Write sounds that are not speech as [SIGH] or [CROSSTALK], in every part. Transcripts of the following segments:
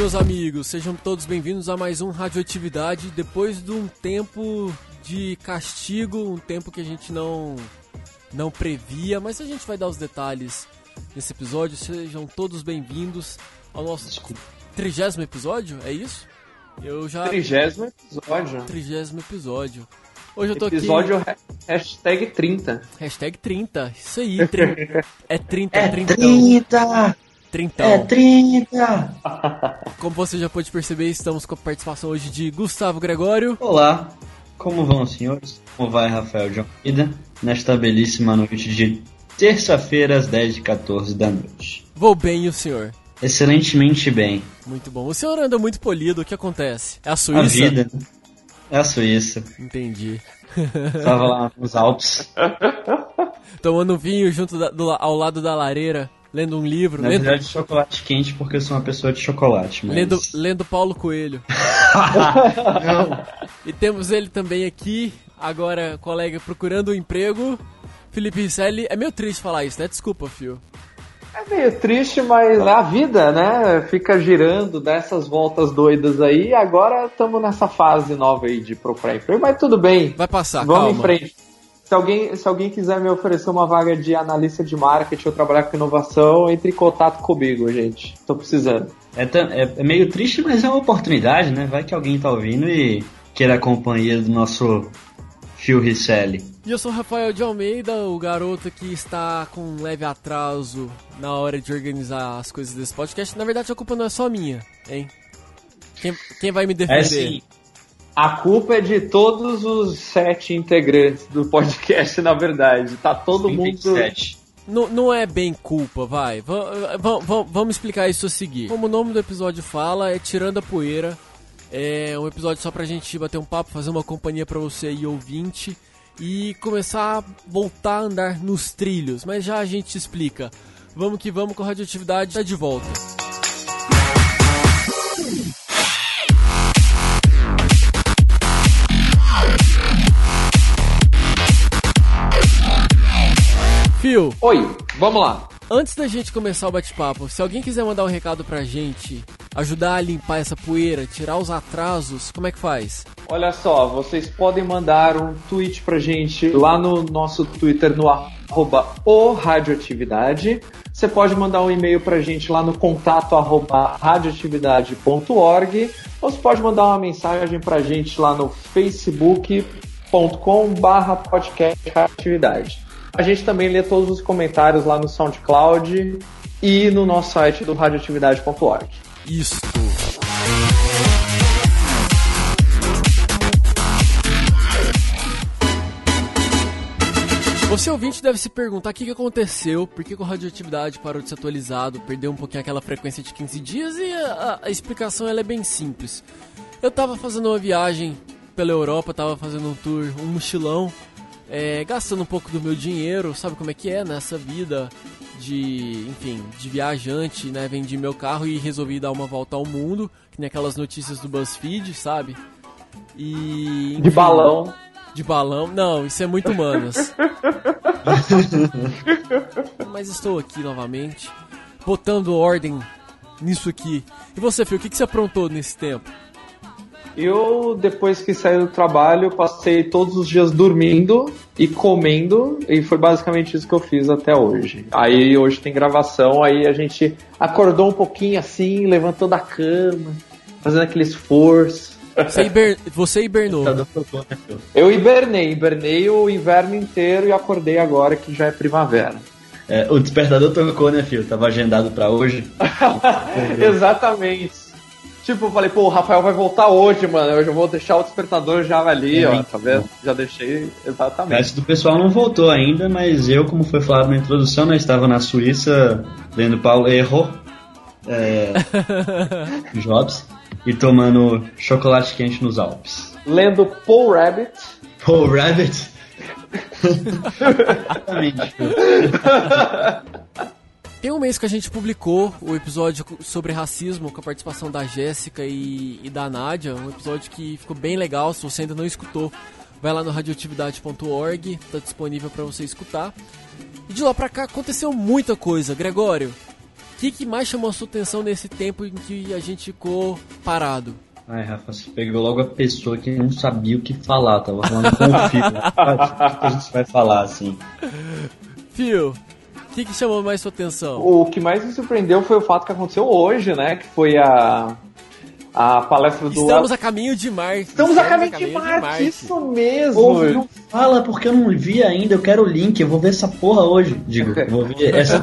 meus amigos, sejam todos bem-vindos a mais um Radioatividade. Depois de um tempo de castigo, um tempo que a gente não não previa, mas a gente vai dar os detalhes nesse episódio. Sejam todos bem-vindos ao nosso trigésimo episódio, é isso? Eu já. Trigésimo episódio. Trigésimo episódio. Hoje eu tô episódio aqui. Episódio hashtag 30. Hashtag 30. Isso aí. Trin... [LAUGHS] é 30, é 30. 30! Trintão. É 30! Como você já pôde perceber, estamos com a participação hoje de Gustavo Gregório. Olá, como vão, senhores? Como vai, Rafael de Almeida? Nesta belíssima noite de terça-feira, às 10h14 da noite. Vou bem, e o senhor? Excelentemente bem. Muito bom. O senhor anda muito polido, o que acontece? É a Suíça? A vida. É a Suíça. Entendi. Tava lá nos Alpes. [LAUGHS] Tomando vinho junto da, do, ao lado da lareira lendo um livro. Na lendo... verdade, chocolate quente, porque eu sou uma pessoa de chocolate. Mas... Lendo, lendo Paulo Coelho. [LAUGHS] e temos ele também aqui, agora colega procurando um emprego. Felipe Risselli. É meio triste falar isso, né? Desculpa, Fio. É meio triste, mas a vida, né? Fica girando dessas voltas doidas aí. Agora estamos nessa fase nova aí de procurar emprego, mas tudo bem. Vai passar, Vamos calma. em frente. Se alguém, se alguém quiser me oferecer uma vaga de analista de marketing ou trabalhar com inovação, entre em contato comigo, gente. Tô precisando. É, é, é meio triste, mas é uma oportunidade, né? Vai que alguém tá ouvindo e queira a companhia do nosso Phil Risselli. E eu sou o Rafael de Almeida, o garoto que está com um leve atraso na hora de organizar as coisas desse podcast. Na verdade, a culpa não é só minha, hein? Quem, quem vai me defender? É sim. A culpa é de todos os sete integrantes do podcast, na verdade. Tá todo mundo. Não, não é bem culpa, vai. V vamos explicar isso a seguir. Como o nome do episódio fala, é Tirando a Poeira. É um episódio só pra gente bater um papo, fazer uma companhia pra você aí, ouvinte. E começar a voltar a andar nos trilhos. Mas já a gente explica. Vamos que vamos com a radioatividade tá de volta. Fio. Oi, vamos lá. Antes da gente começar o bate-papo, se alguém quiser mandar um recado pra gente, ajudar a limpar essa poeira, tirar os atrasos, como é que faz? Olha só, vocês podem mandar um tweet pra gente lá no nosso Twitter no arroba o radioatividade. Você pode mandar um e-mail pra gente lá no contato arroba radioatividade.org ou você pode mandar uma mensagem pra gente lá no facebook.com barra podcast radioatividade. A gente também lê todos os comentários lá no SoundCloud e no nosso site do radioatividade.org. Isso. Você ouvinte deve se perguntar o que, aconteceu, por que, o radioatividade parou de ser atualizado, perdeu um pouquinho aquela frequência de 15 dias e a, a explicação ela é bem simples. Eu tava fazendo uma viagem pela Europa, tava fazendo um tour, um mochilão, é, gastando um pouco do meu dinheiro, sabe como é que é nessa vida de, enfim, de viajante, né? Vendi meu carro e resolvi dar uma volta ao mundo, que nem aquelas notícias do BuzzFeed, sabe? E enfim, de balão. De balão? Não, isso é muito humanas. [LAUGHS] Mas estou aqui novamente, botando ordem nisso aqui. E você, Fio, o que, que você aprontou nesse tempo? Eu, depois que saí do trabalho, passei todos os dias dormindo e comendo, e foi basicamente isso que eu fiz até hoje. Aí hoje tem gravação, aí a gente acordou um pouquinho assim, levantou da cama, fazendo aquele esforço. Você, hiber... Você hibernou. Eu hibernei, hibernei o inverno inteiro e acordei agora que já é primavera. É, o despertador tocou, né, filho? Tava agendado para hoje. [LAUGHS] Exatamente. Tipo, eu falei, pô, o Rafael vai voltar hoje, mano. Eu já vou deixar o despertador já ali, é, ó, tá vendo? Já deixei exatamente. O resto do pessoal não voltou ainda, mas eu, como foi falado na introdução, né, estava na Suíça lendo Paulo Erro, é, [LAUGHS] Jobs, e tomando chocolate quente nos Alpes. Lendo Paul Rabbit. Paul Rabbit? [LAUGHS] Exatamente. [LAUGHS] Tem um mês que a gente publicou o episódio sobre racismo com a participação da Jéssica e, e, da Nádia, um episódio que ficou bem legal, se você ainda não escutou, vai lá no radioatividade.org, está disponível para você escutar. E de lá para cá aconteceu muita coisa. Gregório, que, que mais chamou a sua atenção nesse tempo em que a gente ficou parado? Ai, Rafa, você pegou logo a pessoa que não sabia o que falar, tava falando com o filho. [LAUGHS] o que a gente vai falar, assim? Fio, o que, que chamou mais sua atenção? O que mais me surpreendeu foi o fato que aconteceu hoje, né? Que foi a, a palestra do. Estamos a caminho de Marte. Estamos, Estamos a caminho, a caminho de, Marte, de, Marte, isso mesmo. Ouve, não fala porque eu não vi ainda, eu quero o link, eu vou ver essa porra hoje. Digo, eu vou ver [LAUGHS] essa,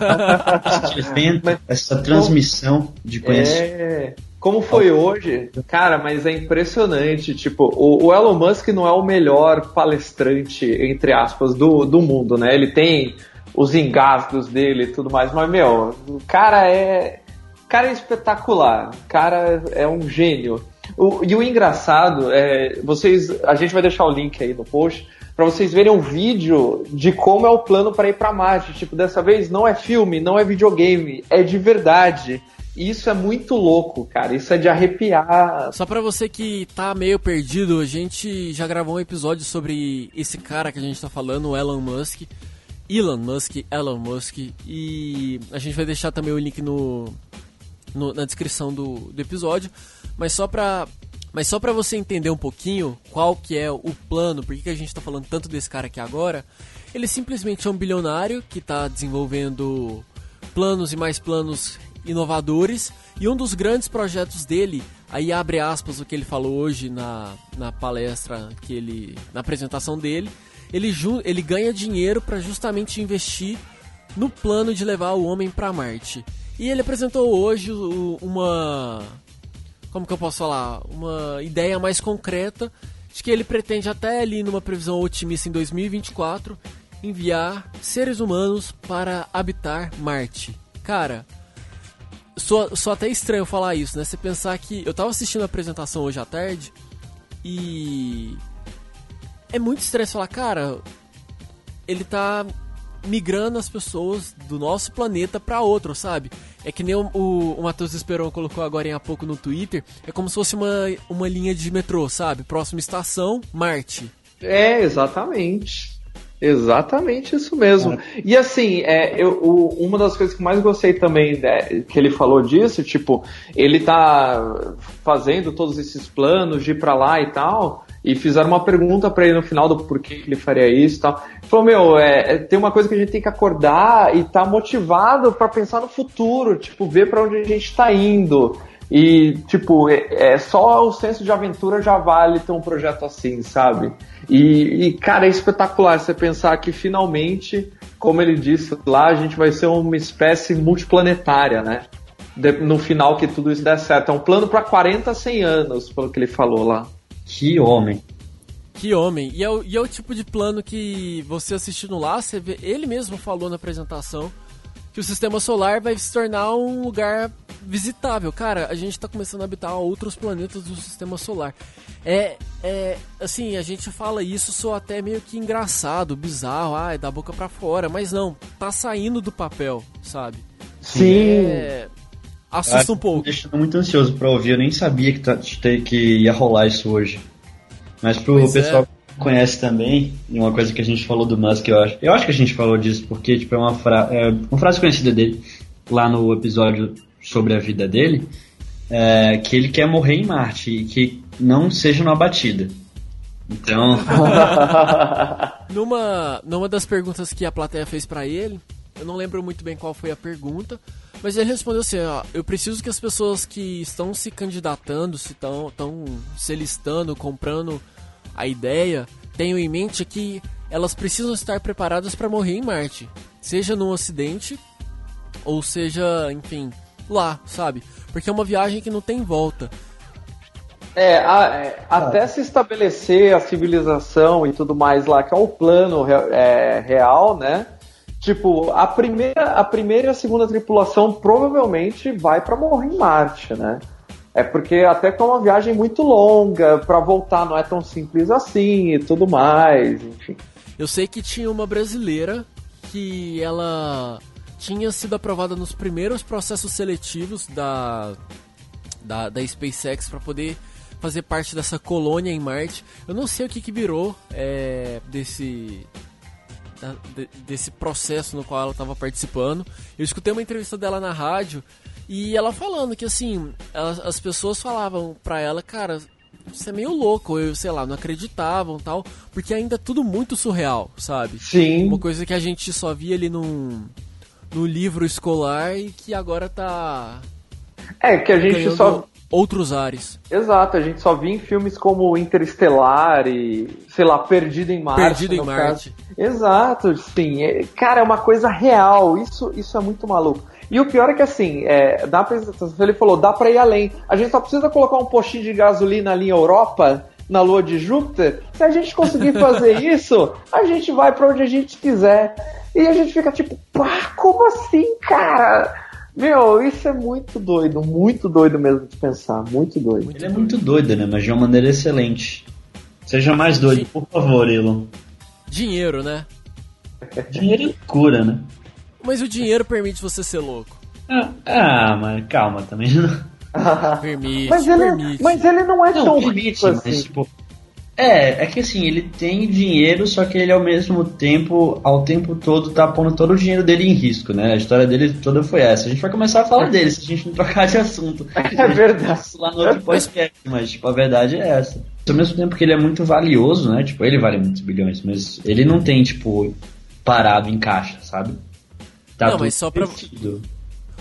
evento, essa transmissão de conhecimento. É. Como foi hoje, cara, mas é impressionante. Tipo, o, o, Elon Musk não é o melhor palestrante, entre aspas, do, do mundo, né? Ele tem os engasgos dele e tudo mais, mas, meu, o cara é. O cara é espetacular. O cara é um gênio. O, e o engraçado é. Vocês. A gente vai deixar o link aí no post para vocês verem um vídeo de como é o plano para ir para Marte. Tipo, dessa vez não é filme, não é videogame, é de verdade. Isso é muito louco, cara. Isso é de arrepiar. Só pra você que tá meio perdido, a gente já gravou um episódio sobre esse cara que a gente tá falando, o Elon Musk. Elon Musk, Elon Musk. E a gente vai deixar também o link no, no na descrição do, do episódio. Mas só pra, mas só pra você entender um pouquinho qual que é o plano, por que, que a gente tá falando tanto desse cara aqui agora, ele simplesmente é um bilionário que tá desenvolvendo planos e mais planos inovadores e um dos grandes projetos dele, aí abre aspas o que ele falou hoje na, na palestra que ele na apresentação dele, ele, ele ganha dinheiro para justamente investir no plano de levar o homem para Marte. E ele apresentou hoje uma como que eu posso falar, uma ideia mais concreta de que ele pretende até ali numa previsão otimista em 2024 enviar seres humanos para habitar Marte. Cara, sou até estranho falar isso, né? Você pensar que. Eu tava assistindo a apresentação hoje à tarde e. É muito estranho falar, cara. Ele tá migrando as pessoas do nosso planeta para outro, sabe? É que nem o, o, o Matheus Esperon colocou agora há pouco no Twitter. É como se fosse uma, uma linha de metrô, sabe? Próxima estação, Marte. É, exatamente. Exatamente isso mesmo. É. E assim, é, eu, o, uma das coisas que mais gostei também né, que ele falou disso, tipo, ele tá fazendo todos esses planos de ir pra lá e tal, e fizeram uma pergunta para ele no final do porquê ele faria isso e tal. Ele falou, meu, é, é, tem uma coisa que a gente tem que acordar e tá motivado para pensar no futuro, tipo, ver para onde a gente tá indo. E, tipo, é, é, só o senso de aventura já vale ter um projeto assim, sabe? E, e, cara, é espetacular você pensar que finalmente, como ele disse lá, a gente vai ser uma espécie multiplanetária, né? De, no final que tudo isso der certo. É um plano para 40, 100 anos, pelo que ele falou lá. Que homem. Que homem. E é, o, e é o tipo de plano que você assistindo lá, você vê, ele mesmo falou na apresentação que o sistema solar vai se tornar um lugar visitável. Cara, a gente está começando a habitar outros planetas do sistema solar. É, é, assim, a gente fala isso só até meio que engraçado, bizarro, ai, da boca para fora, mas não, tá saindo do papel, sabe? Sim. É, assusta um pouco. Deixando muito ansioso para ouvir, eu nem sabia que, tá, que ia rolar isso hoje. Mas pro pois pessoal é conhece também, e uma coisa que a gente falou do Musk, eu acho. Eu acho que a gente falou disso porque tipo, é uma, fra é uma frase conhecida dele lá no episódio sobre a vida dele, é, que ele quer morrer em Marte e que não seja numa batida. Então. [LAUGHS] numa, numa das perguntas que a plateia fez para ele, eu não lembro muito bem qual foi a pergunta, mas ele respondeu assim: ó, eu preciso que as pessoas que estão se candidatando, se estão se listando, comprando a ideia, tenho em mente que elas precisam estar preparadas para morrer em Marte, seja num acidente ou seja, enfim, lá, sabe? Porque é uma viagem que não tem volta. É, a, é, até se estabelecer a civilização e tudo mais lá, que é o plano é, real, né? Tipo, a primeira, a primeira e a segunda tripulação provavelmente vai para morrer em Marte, né? É porque até que é uma viagem muito longa, para voltar não é tão simples assim e tudo mais, enfim. Eu sei que tinha uma brasileira que ela tinha sido aprovada nos primeiros processos seletivos da, da, da SpaceX para poder fazer parte dessa colônia em Marte. Eu não sei o que, que virou é, desse da, de, desse processo no qual ela estava participando. Eu escutei uma entrevista dela na rádio e ela falando que assim, as, as pessoas falavam pra ela, cara, você é meio louco, eu sei lá, não acreditavam tal, porque ainda é tudo muito surreal, sabe? Sim. Uma coisa que a gente só via ali num, no livro escolar e que agora tá. É, que a gente só. Outros ares. Exato, a gente só via em filmes como Interestelar e, sei lá, Perdido em Marte. Perdido em Marte. Caso. Exato, sim. É, cara, é uma coisa real. Isso, isso é muito maluco. E o pior é que assim, é, apresentação, ele falou, dá pra ir além. A gente só precisa colocar um postinho de gasolina ali em Europa, na lua de Júpiter. Se a gente conseguir fazer [LAUGHS] isso, a gente vai para onde a gente quiser. E a gente fica tipo, pá, como assim, cara? Meu, isso é muito doido, muito doido mesmo de pensar, muito doido. Ele é muito doido, né? Mas de uma maneira excelente. Seja mais doido, por favor, Elon. Dinheiro, né? Dinheiro cura, né? Mas o dinheiro permite você ser louco. Ah, ah mas calma também. permite, mas ele, permite. Mas ele não é não, tão permite, rico assim. Mas, tipo, é, é que assim, ele tem dinheiro, só que ele ao mesmo tempo, ao tempo todo, tá pondo todo o dinheiro dele em risco, né? A história dele toda foi essa. A gente vai começar a falar dele se a gente não trocar de assunto. [LAUGHS] É verdade. Lá no outro podcast, mas tipo, a verdade é essa. Ao mesmo tempo que ele é muito valioso, né? Tipo, ele vale muitos bilhões, mas ele não tem, tipo, parado em caixa, sabe? Tá não, mas só pra.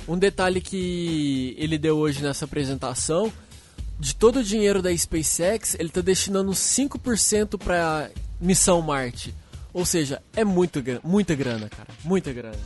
Um detalhe que ele deu hoje nessa apresentação de todo o dinheiro da SpaceX, ele está destinando 5% para missão Marte. Ou seja, é muito, muita grana, cara. Muita grana.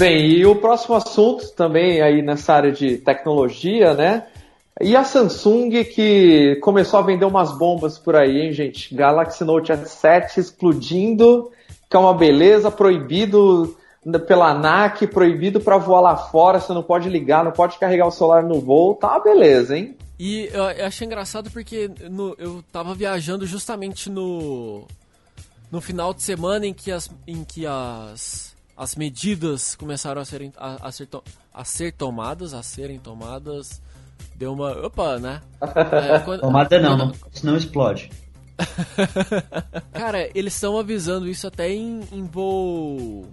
Bem, e o próximo assunto também aí nessa área de tecnologia, né? E a Samsung que começou a vender umas bombas por aí, hein, gente? Galaxy Note S7 explodindo, que é uma beleza, proibido pela ANAC, proibido para voar lá fora, você não pode ligar, não pode carregar o celular no voo, tá uma beleza, hein? E eu, eu achei engraçado porque no, eu tava viajando justamente no no final de semana em que as, em que as as medidas começaram a, serem, a, a, ser, to, a ser tomadas, a serem tomadas, deu uma. Opa, né? [LAUGHS] É, quando, Tomada não, não, senão explode. [LAUGHS] Cara, eles estão avisando isso até em, em voo.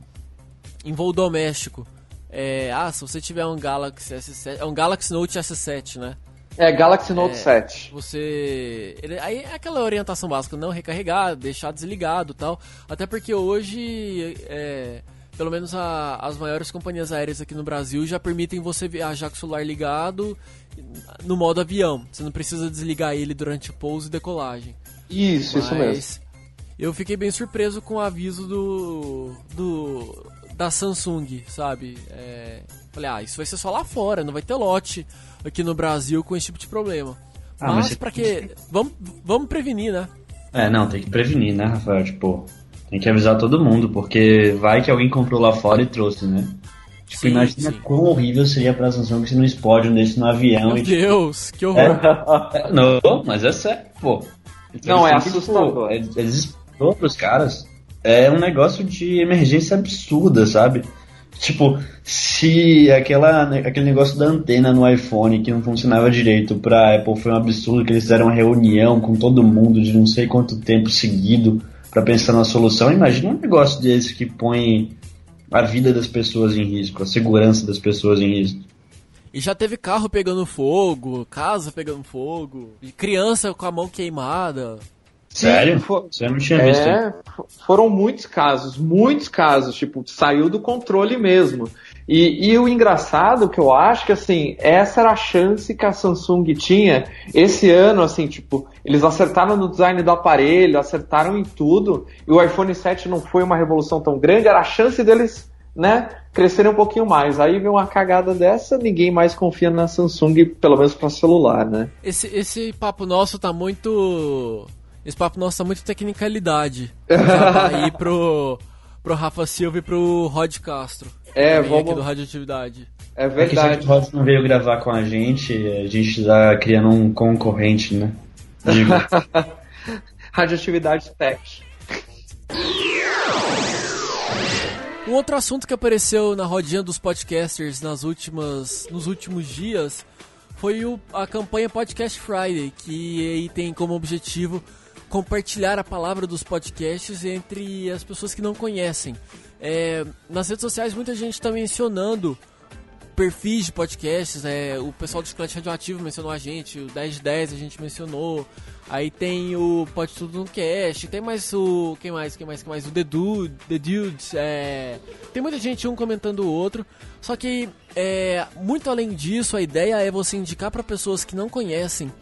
em voo doméstico. É, ah, se você tiver um Galaxy S7. É um Galaxy Note S7, né? É, Galaxy Note é, 7. Você. Ele, aí é aquela orientação básica, não recarregar, deixar desligado tal. Até porque hoje. É, pelo menos a, as maiores companhias aéreas aqui no Brasil já permitem você viajar com o celular ligado no modo avião. Você não precisa desligar ele durante o pouso e decolagem. Isso, Mas isso mesmo. Eu fiquei bem surpreso com o aviso do, do da Samsung, sabe? É, falei, ah, isso vai ser só lá fora, não vai ter lote aqui no Brasil com esse tipo de problema. Ah, mas, mas para que vamos, vamos prevenir, né? É, não, tem que prevenir, né, Rafael? Tipo, tem que avisar todo mundo, porque vai que alguém comprou lá fora e trouxe, né? Tipo, sim, imagina sim. quão horrível seria pra Samsung se não explode um desse no avião. Meu e, tipo, Deus, que horror. É, [LAUGHS] não, mas é sério, pô. Então, não, é assustador. Tipo, eles explodiram pros caras. É um negócio de emergência absurda, sabe? Tipo, se aquela, aquele negócio da antena no iPhone que não funcionava direito pra Apple foi um absurdo, que eles fizeram uma reunião com todo mundo de não sei quanto tempo seguido para pensar na solução. Imagina um negócio desse que põe a vida das pessoas em risco, a segurança das pessoas em risco. E já teve carro pegando fogo, casa pegando fogo, criança com a mão queimada. Sério? Você não tinha visto? É, foram muitos casos, muitos casos, tipo, saiu do controle mesmo. E, e, o engraçado que eu acho que assim, essa era a chance que a Samsung tinha esse ano, assim, tipo, eles acertaram no design do aparelho, acertaram em tudo, e o iPhone 7 não foi uma revolução tão grande, era a chance deles, né, crescerem um pouquinho mais. Aí vem uma cagada dessa, ninguém mais confia na Samsung, pelo menos para celular, né? Esse, esse papo nosso tá muito. Esse papo nosso tá muito tecnicalidade. [LAUGHS] Já aí pro, pro Rafa Silva e pro Rod Castro. É, vamos... aqui do Radioatividade. É verdade. É que o não veio gravar com a gente, a gente tá criando um concorrente, né? [LAUGHS] Radioatividade Tech. Um outro assunto que apareceu na rodinha dos podcasters nas últimas, nos últimos dias foi o, a campanha Podcast Friday, que tem como objetivo compartilhar a palavra dos podcasts entre as pessoas que não conhecem. É, nas redes sociais muita gente está mencionando perfis de podcasts, é, o pessoal do Chiclete Radioativo mencionou a gente, o 1010 a gente mencionou, aí tem o Pode Tudo no Cast, tem mais o. Quem mais? Quem mais? Quem mais? O The Dude, The Dudes, é, tem muita gente um comentando o outro, só que é, muito além disso, a ideia é você indicar para pessoas que não conhecem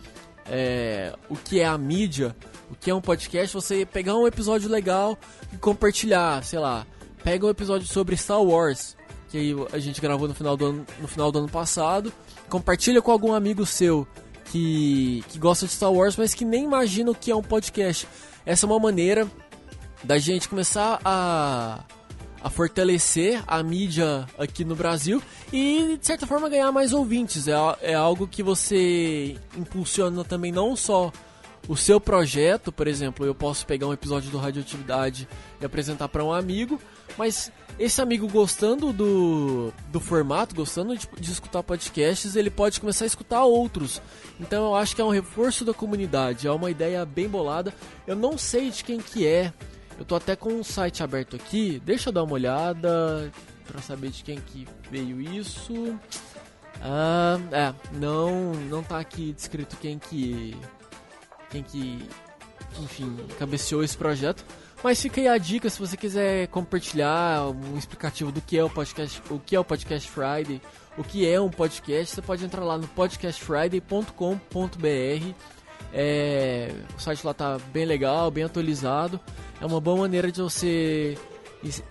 é, o que é a mídia, o que é um podcast, você pegar um episódio legal e compartilhar, sei lá, pega um episódio sobre Star Wars que a gente gravou no final do ano, no final do ano passado. Compartilha com algum amigo seu que, que gosta de Star Wars, mas que nem imagina o que é um podcast. Essa é uma maneira da gente começar a, a fortalecer a mídia aqui no Brasil e, de certa forma, ganhar mais ouvintes. É, é algo que você impulsiona também não só o seu projeto, por exemplo, eu posso pegar um episódio do Radioatividade e apresentar para um amigo, mas esse amigo gostando do, do formato, gostando de, de, escutar podcasts, ele pode começar a escutar outros. Então eu acho que é um reforço da comunidade, é uma ideia bem bolada. Eu não sei de quem que é. Eu tô até com um site aberto aqui, deixa eu dar uma olhada para saber de quem que veio isso. Ah, é, não, não tá aqui descrito quem que quem que enfim, cabeceou esse projeto. Mas fica aí a dica se você quiser compartilhar um explicativo do que é o podcast, o que é o Podcast Friday, o que é um podcast, você pode entrar lá no podcastfriday.com.br. É, o site lá tá bem legal, bem atualizado. É uma boa maneira de você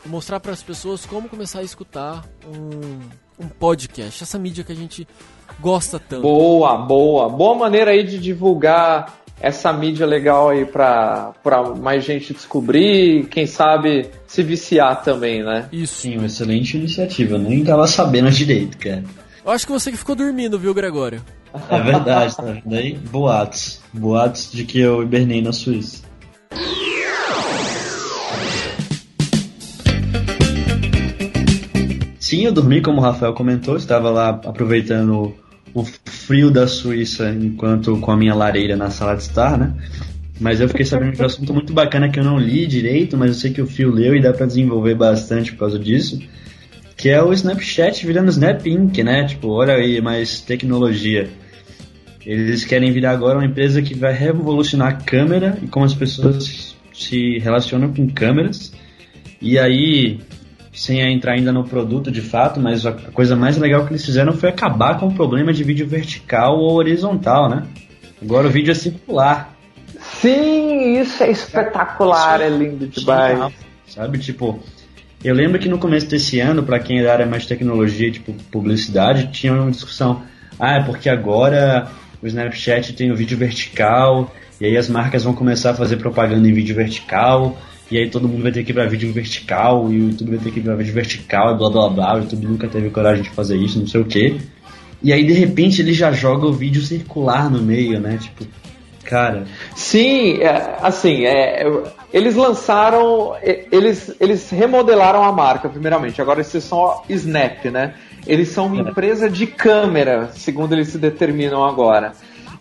mostrar para as pessoas como começar a escutar um, um podcast, essa mídia que a gente gosta tanto. Boa, boa. Boa maneira aí de divulgar essa mídia legal aí pra, pra mais gente descobrir, quem sabe se viciar também, né? Isso. Sim, uma excelente iniciativa. Nem tava sabendo direito, cara. Eu acho que você que ficou dormindo, viu, Gregório? É verdade, tá Daí, boatos. Boatos de que eu hibernei na Suíça. Sim, eu dormi, como o Rafael comentou, estava lá aproveitando o frio da Suíça enquanto com a minha lareira na sala de estar, né? Mas eu fiquei sabendo de um assunto muito bacana que eu não li direito, mas eu sei que o Fio leu e dá para desenvolver bastante por causa disso, que é o Snapchat virando Snap Inc, né? Tipo, olha aí, mais tecnologia. Eles querem virar agora uma empresa que vai revolucionar a câmera e como as pessoas se relacionam com câmeras. E aí, sem entrar ainda no produto de fato, mas a coisa mais legal que eles fizeram foi acabar com o problema de vídeo vertical ou horizontal, né? Agora o vídeo é circular. Sim, isso é espetacular, é lindo demais. Sabe, tipo, eu lembro que no começo desse ano, para quem é da área mais de tecnologia, tipo publicidade, tinha uma discussão. Ah, é porque agora o Snapchat tem o vídeo vertical, e aí as marcas vão começar a fazer propaganda em vídeo vertical, e aí todo mundo vai ter que ir pra vídeo vertical, e o YouTube vai ter que ir pra vídeo vertical, e blá blá blá, o YouTube nunca teve coragem de fazer isso, não sei o que. E aí de repente ele já joga o vídeo circular no meio, né? Tipo, cara. Sim, é, assim, é, eles lançaram, eles, eles remodelaram a marca, primeiramente. Agora eles são Snap, né? Eles são uma é. empresa de câmera, segundo eles se determinam agora.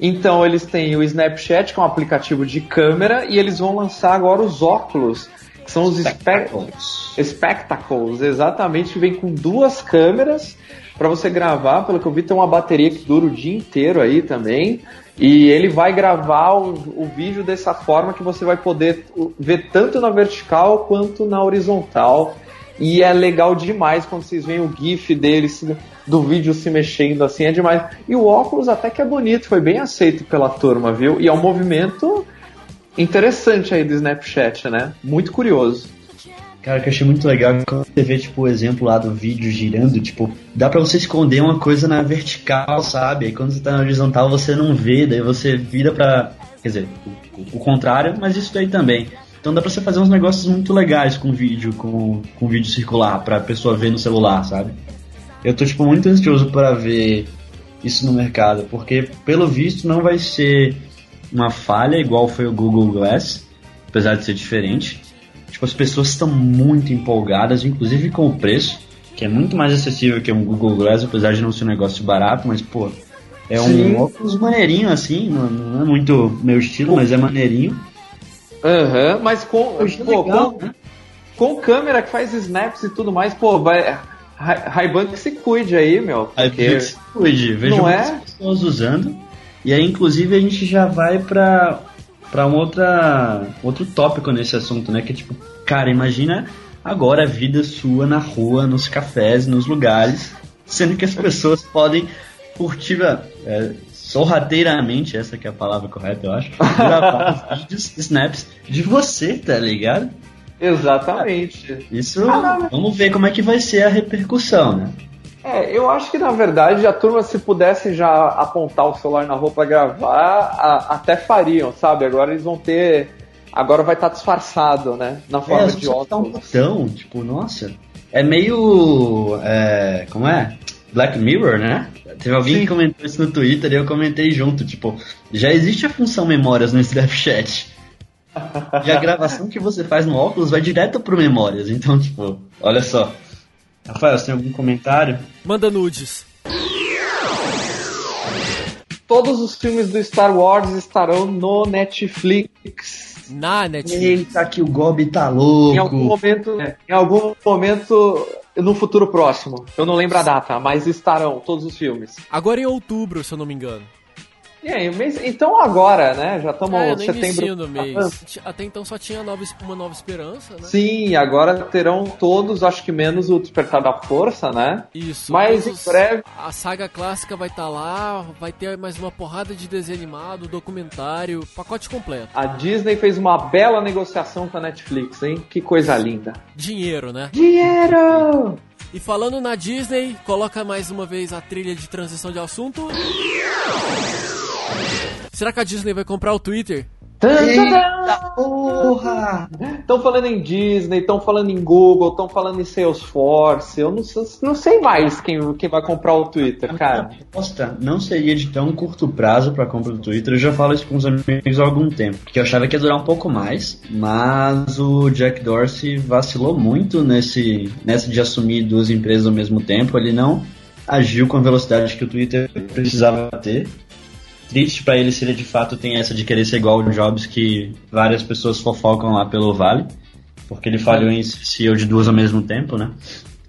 Então eles têm o Snapchat, que é um aplicativo de câmera, e eles vão lançar agora os óculos, que são os Spectacles, Spectacles exatamente, que vem com duas câmeras para você gravar. Pelo que eu vi, tem uma bateria que dura o dia inteiro aí também. E ele vai gravar o, o vídeo dessa forma que você vai poder ver tanto na vertical quanto na horizontal. E é legal demais quando vocês veem o GIF deles do vídeo se mexendo assim, é demais. E o óculos até que é bonito, foi bem aceito pela turma, viu? E é um movimento interessante aí do Snapchat, né? Muito curioso. Cara, que eu achei muito legal quando você vê, tipo, o exemplo lá do vídeo girando, tipo, dá pra você esconder uma coisa na vertical, sabe? Aí quando você tá na horizontal você não vê, daí você vira pra. Quer dizer, o, o contrário, mas isso daí também. Então dá pra você fazer uns negócios muito legais com vídeo, com, com vídeo circular, pra pessoa ver no celular, sabe? Eu tô, tipo, muito ansioso para ver isso no mercado, porque pelo visto não vai ser uma falha igual foi o Google Glass, apesar de ser diferente. Tipo, as pessoas estão muito empolgadas, inclusive com o preço, que é muito mais acessível que um Google Glass, apesar de não ser um negócio barato, mas, pô, é um óculos maneirinho assim, não, não, é muito meu estilo, mas é maneirinho. Aham, uhum, mas com, pô, legal, com, né? com câmera que faz snaps e tudo mais, pô, vai. Ray-Ban que se cuide aí, meu. Porque... Se cuide. Vejo não muitas é? pessoas usando. E aí, inclusive, a gente já vai pra, pra um outra, outro tópico nesse assunto, né? Que é tipo, cara, imagina agora a vida sua na rua, nos cafés, nos lugares, sendo que as [LAUGHS] pessoas podem curtir é, sorrateiramente, essa que é a palavra correta, eu acho, gravar [LAUGHS] vídeos, snaps de você, tá ligado? Exatamente. Isso, vamos ver como é que vai ser a repercussão, né? É, eu acho que na verdade a turma, se pudesse já apontar o celular na rua pra gravar, a, até fariam, sabe? Agora eles vão ter. Agora vai estar tá disfarçado, né? Na forma é, de óculos. Tá um botão, tipo, nossa. É meio. É, como é? Black Mirror, né? Teve alguém Sim. que comentou isso no Twitter e eu comentei junto, tipo, já existe a função memórias no Snapchat. e a gravação que você faz no óculos vai direto pro memórias. Então, tipo, olha só. Rafael, você tem algum comentário? Manda nudes. Todos os filmes do Star Wars estarão no Netflix. Na Netflix. Eita, que o Gob tá louco. Em algum momento, em algum momento no futuro próximo. Eu não lembro a data, mas estarão todos os filmes. Agora em outubro, se eu não me engano. E aí, mês, então agora, né? Já estamos é, setembro. do mês. Até então só tinha nova, uma nova esperança, né? Sim, agora terão todos, acho que menos o Despertar da Força, né? Isso. Mas em breve. A saga clássica vai estar tá lá, vai ter mais uma porrada de desenho animado, documentário, pacote completo. A Disney fez uma bela negociação com a Netflix, hein? Que coisa linda. Dinheiro, né? Dinheiro! E falando na Disney, coloca mais uma vez a trilha de transição de assunto. Será que a Disney vai comprar o Twitter? Eita porra! Estão falando em Disney, estão falando em Google, estão falando em Salesforce. Eu não, não sei mais quem, quem vai comprar o Twitter, cara. A aposta não seria de tão curto prazo para compra do Twitter. Eu já falo isso com os amigos há algum tempo. Que eu achava que ia durar um pouco mais, mas o Jack Dorsey vacilou muito nesse, nessa de assumir duas empresas ao mesmo tempo. Ele não agiu com a velocidade que o Twitter precisava ter triste para ele se ele de fato tem essa de querer ser igual o Jobs, que várias pessoas fofocam lá pelo Vale, porque ele falhou em CEO de duas ao mesmo tempo, né?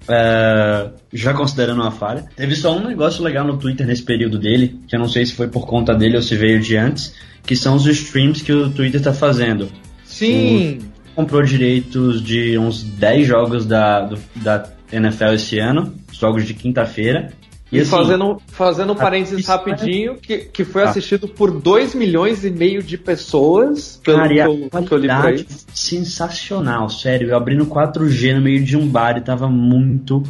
É, já considerando uma falha. Teve só um negócio legal no Twitter nesse período dele, que eu não sei se foi por conta dele ou se veio de antes, que são os streams que o Twitter tá fazendo. Sim! O, comprou direitos de uns 10 jogos da, do, da NFL esse ano, jogos de quinta-feira, e, assim, fazendo, fazendo um parênteses rapidinho, que, que foi ah. assistido por 2 milhões e meio de pessoas, pelo Cara, que, eu, que eu li por aí. Sensacional, sério. Eu abri no 4G no meio de um bar e tava muito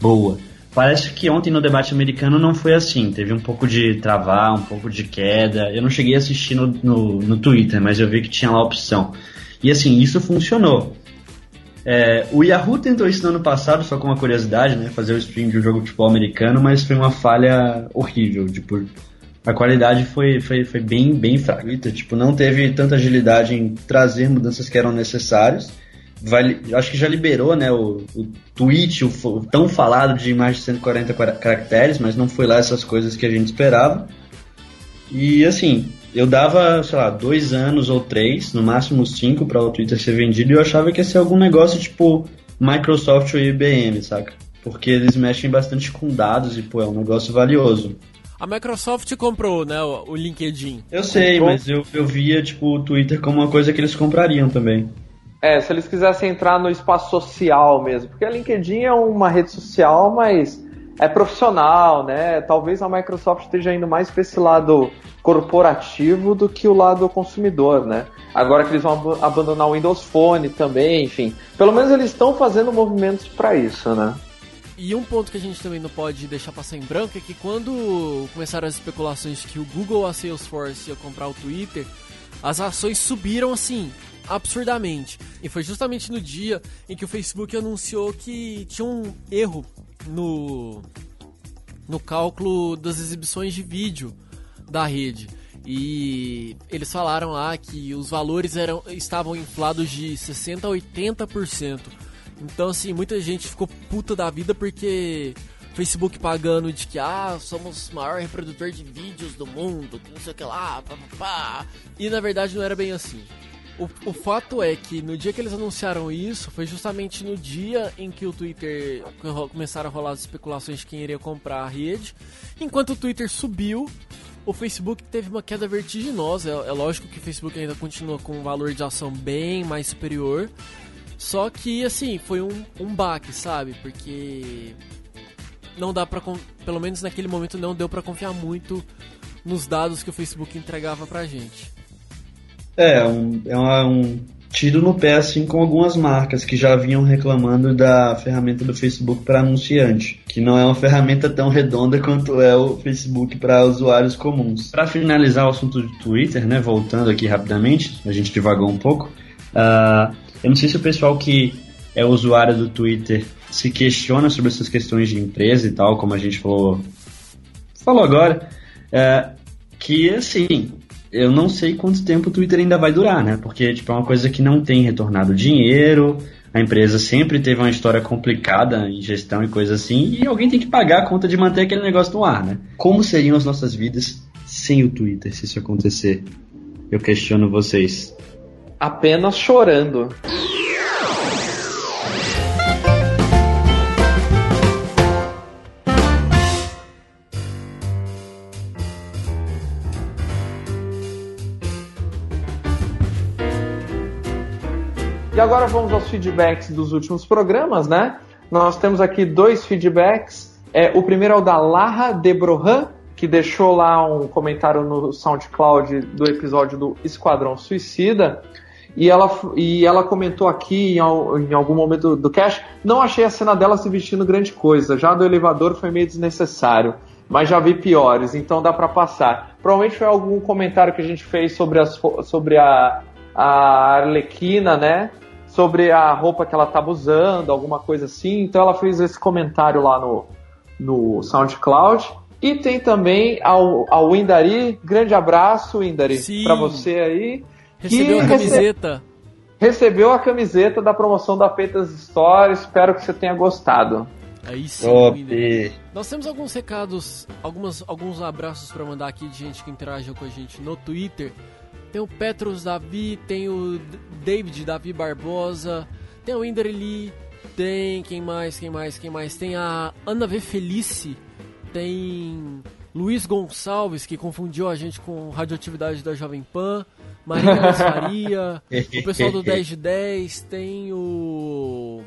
boa. Parece que ontem no debate americano não foi assim. Teve um pouco de travar, um pouco de queda. Eu não cheguei a assistir no, no, no Twitter, mas eu vi que tinha lá a opção. E assim, isso funcionou. É, o Yahoo tentou isso no ano passado, só com uma curiosidade, né? Fazer o stream de um jogo de futebol americano, mas foi uma falha horrível. Tipo, a qualidade foi, foi, foi bem, bem fraca. Tipo, não teve tanta agilidade em trazer mudanças que eram necessárias. Vai, acho que já liberou né, o, o tweet, o, o, tão falado de mais de 140 caracteres, mas não foi lá essas coisas que a gente esperava. E assim, eu dava, sei lá, dois anos ou três, no máximo cinco, para o Twitter ser vendido e eu achava que ia ser algum negócio tipo Microsoft ou IBM, saca? Porque eles mexem bastante com dados e, pô, é um negócio valioso. A Microsoft comprou, né, o LinkedIn. Eu sei, comprou. mas eu, eu via, tipo, o Twitter como uma coisa que eles comprariam também. É, se eles quisessem entrar no espaço social mesmo. Porque a LinkedIn é uma rede social, mas é profissional, né? Talvez a Microsoft esteja indo mais para esse lado corporativo do que o lado consumidor, né? Agora que eles vão abandonar o Windows Phone também, enfim. Pelo menos eles estão fazendo movimentos para isso, né? E um ponto que a gente também não pode deixar passar em branco é que quando começaram as especulações que o Google a Salesforce ia comprar o Twitter, as ações subiram assim absurdamente. E foi justamente no dia em que o Facebook anunciou que tinha um erro no no cálculo das exibições de vídeo da rede. E eles falaram lá que os valores eram, estavam inflados de 60% a 80%. Então, assim, muita gente ficou puta da vida porque Facebook pagando de que, ah, somos o maior reprodutor de vídeos do mundo, que não sei o que lá, pá, pá, pá. E na verdade não era bem assim. O, o fato é que no dia que eles anunciaram isso, foi justamente no dia em que o Twitter começaram a rolar as especulações de quem iria comprar a rede. Enquanto o Twitter subiu, o Facebook teve uma queda vertiginosa. É, é lógico que o Facebook ainda continua com um valor de ação bem mais superior. Só que, assim, foi um, um baque, sabe? Porque não dá pra. Pelo menos naquele momento não deu para confiar muito nos dados que o Facebook entregava pra gente. É, um, é um tiro no pé, assim, com algumas marcas que já vinham reclamando da ferramenta do Facebook para anunciante, que não é uma ferramenta tão redonda quanto é o Facebook para usuários comuns. Para finalizar o assunto do Twitter, né, voltando aqui rapidamente, a gente divagou um pouco. Uh, eu não sei se o pessoal que é usuário do Twitter se questiona sobre essas questões de empresa e tal, como a gente falou, falou agora, é, que assim, eu não sei quanto tempo o Twitter ainda vai durar, né? Porque tipo, é uma coisa que não tem retornado dinheiro, a empresa sempre teve uma história complicada em gestão e coisa assim, e alguém tem que pagar a conta de manter aquele negócio no ar, né? Como seriam as nossas vidas sem o Twitter se isso acontecer? Eu questiono vocês apenas chorando. E agora vamos aos feedbacks dos últimos programas, né? Nós temos aqui dois feedbacks. É, o primeiro é o da Lara Debrohan, que deixou lá um comentário no SoundCloud do episódio do Esquadrão Suicida. E ela, e ela comentou aqui em, em algum momento do cast, não achei a cena dela se vestindo grande coisa, já do elevador foi meio desnecessário, mas já vi piores, então dá para passar. Provavelmente foi algum comentário que a gente fez sobre, as, sobre a, a Arlequina, né? Sobre a roupa que ela estava usando, alguma coisa assim. Então ela fez esse comentário lá no, no SoundCloud. E tem também ao, ao Indari, grande abraço, Indari, para você aí. Recebeu a camiseta. Recebeu a camiseta da promoção da Petas Stories. Espero que você tenha gostado. Aí sim, Nós temos alguns recados, algumas, alguns abraços para mandar aqui de gente que interagiu com a gente no Twitter. Tem o Petros Davi, tem o David Davi Barbosa, tem o Inder Lee, tem quem mais, quem mais, quem mais? Tem a Ana V Felice, tem Luiz Gonçalves, que confundiu a gente com radioatividade da Jovem Pan. Marina Faria, o pessoal do [LAUGHS] 10 de 10, tem o.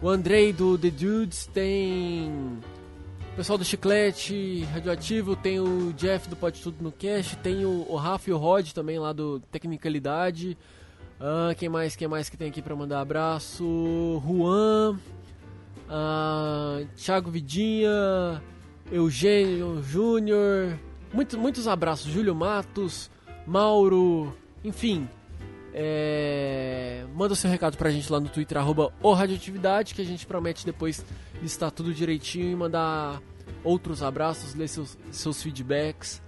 O Andrei do The Dudes, tem. Pessoal do Chiclete Radioativo, tem o Jeff do Pode Tudo no Cast, tem o, o Rafa e o Rod também lá do Tecnicalidade. Ah, quem mais, quem mais que tem aqui para mandar abraço? Juan, ah, Thiago Vidinha, Eugênio Júnior, muitos, muitos abraços. Júlio Matos, Mauro, enfim, é... manda seu recado pra gente lá no Twitter, arroba o Radioatividade, que a gente promete depois listar tudo direitinho e mandar outros abraços, ler seus, seus feedbacks.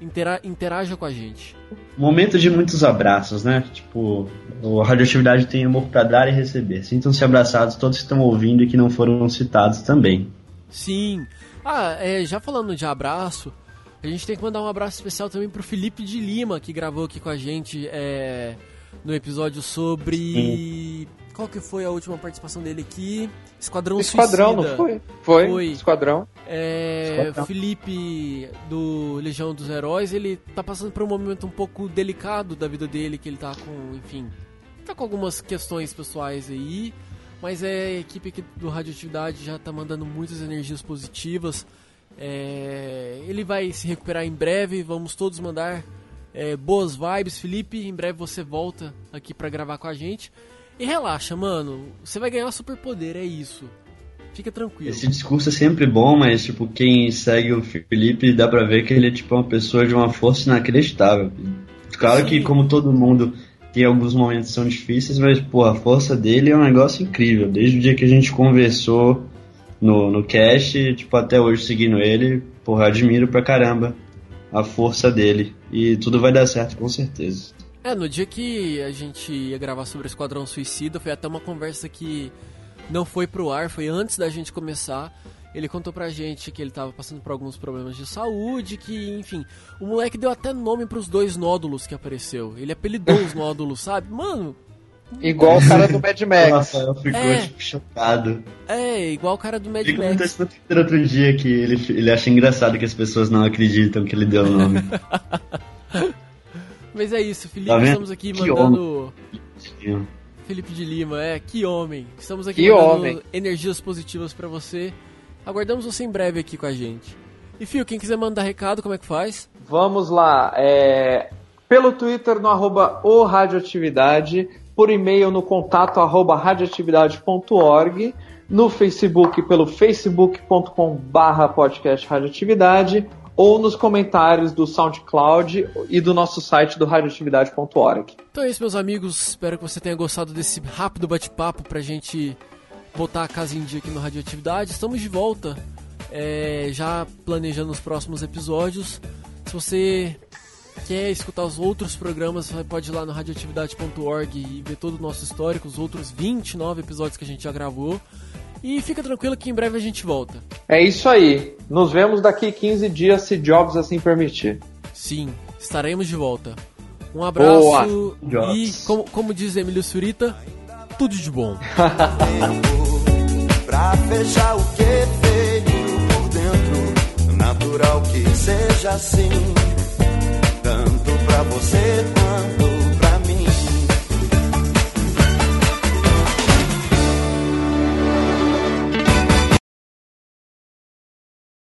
Intera interaja com a gente. Momento de muitos abraços, né? Tipo, o Radioatividade tem amor para dar e receber. Sintam-se abraçados todos que estão ouvindo e que não foram citados também. Sim. Ah, é, já falando de abraço, a gente tem que mandar um abraço especial também pro Felipe de Lima, que gravou aqui com a gente é, no episódio sobre. Qual que foi a última participação dele aqui? Esquadrão Esquadrão, Suicida. não foi? foi? Foi. Esquadrão. É, Esquadrão. Felipe do Legião dos Heróis, ele tá passando por um momento um pouco delicado da vida dele, que ele tá com, enfim, tá com algumas questões pessoais aí, mas é a equipe aqui do Radioatividade já tá mandando muitas energias positivas é, ele vai se recuperar em breve. Vamos todos mandar é, boas vibes, Felipe. Em breve você volta aqui para gravar com a gente. E relaxa, mano. Você vai ganhar superpoder, é isso. Fica tranquilo. Esse discurso é sempre bom, mas tipo, quem segue o Felipe dá pra ver que ele é tipo uma pessoa de uma força inacreditável. Claro Sim. que como todo mundo tem alguns momentos que são difíceis, mas pô, a força dele é um negócio incrível. Desde o dia que a gente conversou no, no cast, tipo, até hoje seguindo ele, porra, admiro pra caramba a força dele. E tudo vai dar certo com certeza. É, no dia que a gente ia gravar sobre o Esquadrão Suicida, foi até uma conversa que não foi pro ar, foi antes da gente começar. Ele contou pra gente que ele tava passando por alguns problemas de saúde, que, enfim, o moleque deu até nome pros dois nódulos que apareceu. Ele apelidou os [LAUGHS] nódulos, sabe? Mano. Igual o cara do [LAUGHS] Mad Max. Rafael ficou É. tipo, chocado. É, igual o cara do Mad Ele Max. isso no Twitter outro dia que ele, ele acha engraçado que as pessoas não acreditam que ele deu o nome. [LAUGHS] Mas é isso, Felipe, Tá estamos aqui Que mandando. Felipe de Lima, é, que homem. Estamos aqui Que mandando homem. energias positivas pra você. Aguardamos você em breve aqui com a gente. E Fio, quem quiser mandar recado, como é que faz? Vamos lá. é, pelo Twitter no arroba o Radioatividade, por e-mail no contato arroba radioatividade.org, no Facebook pelo facebook.com barra podcast radioatividade ou nos comentários do SoundCloud e do nosso site do radioatividade.org. Então é isso, meus amigos. Espero que você tenha gostado desse rápido bate-papo pra gente botar a casa em dia aqui no Radioatividade. Estamos de volta, é, já planejando os próximos episódios. Se você quer escutar os outros programas, você pode ir lá no radioatividade.org e ver todo o nosso histórico, os outros 29 episódios que a gente já gravou. E fica tranquilo que em breve a gente volta. É isso aí. Nos vemos daqui 15 dias, se Jobs assim permitir. Sim, estaremos de volta. Um abraço Boa. e, como, como diz Emílio Surita, tudo de bom. [LAUGHS] Pra fechar o que veio por dentro Natural que seja assim Tanto pra você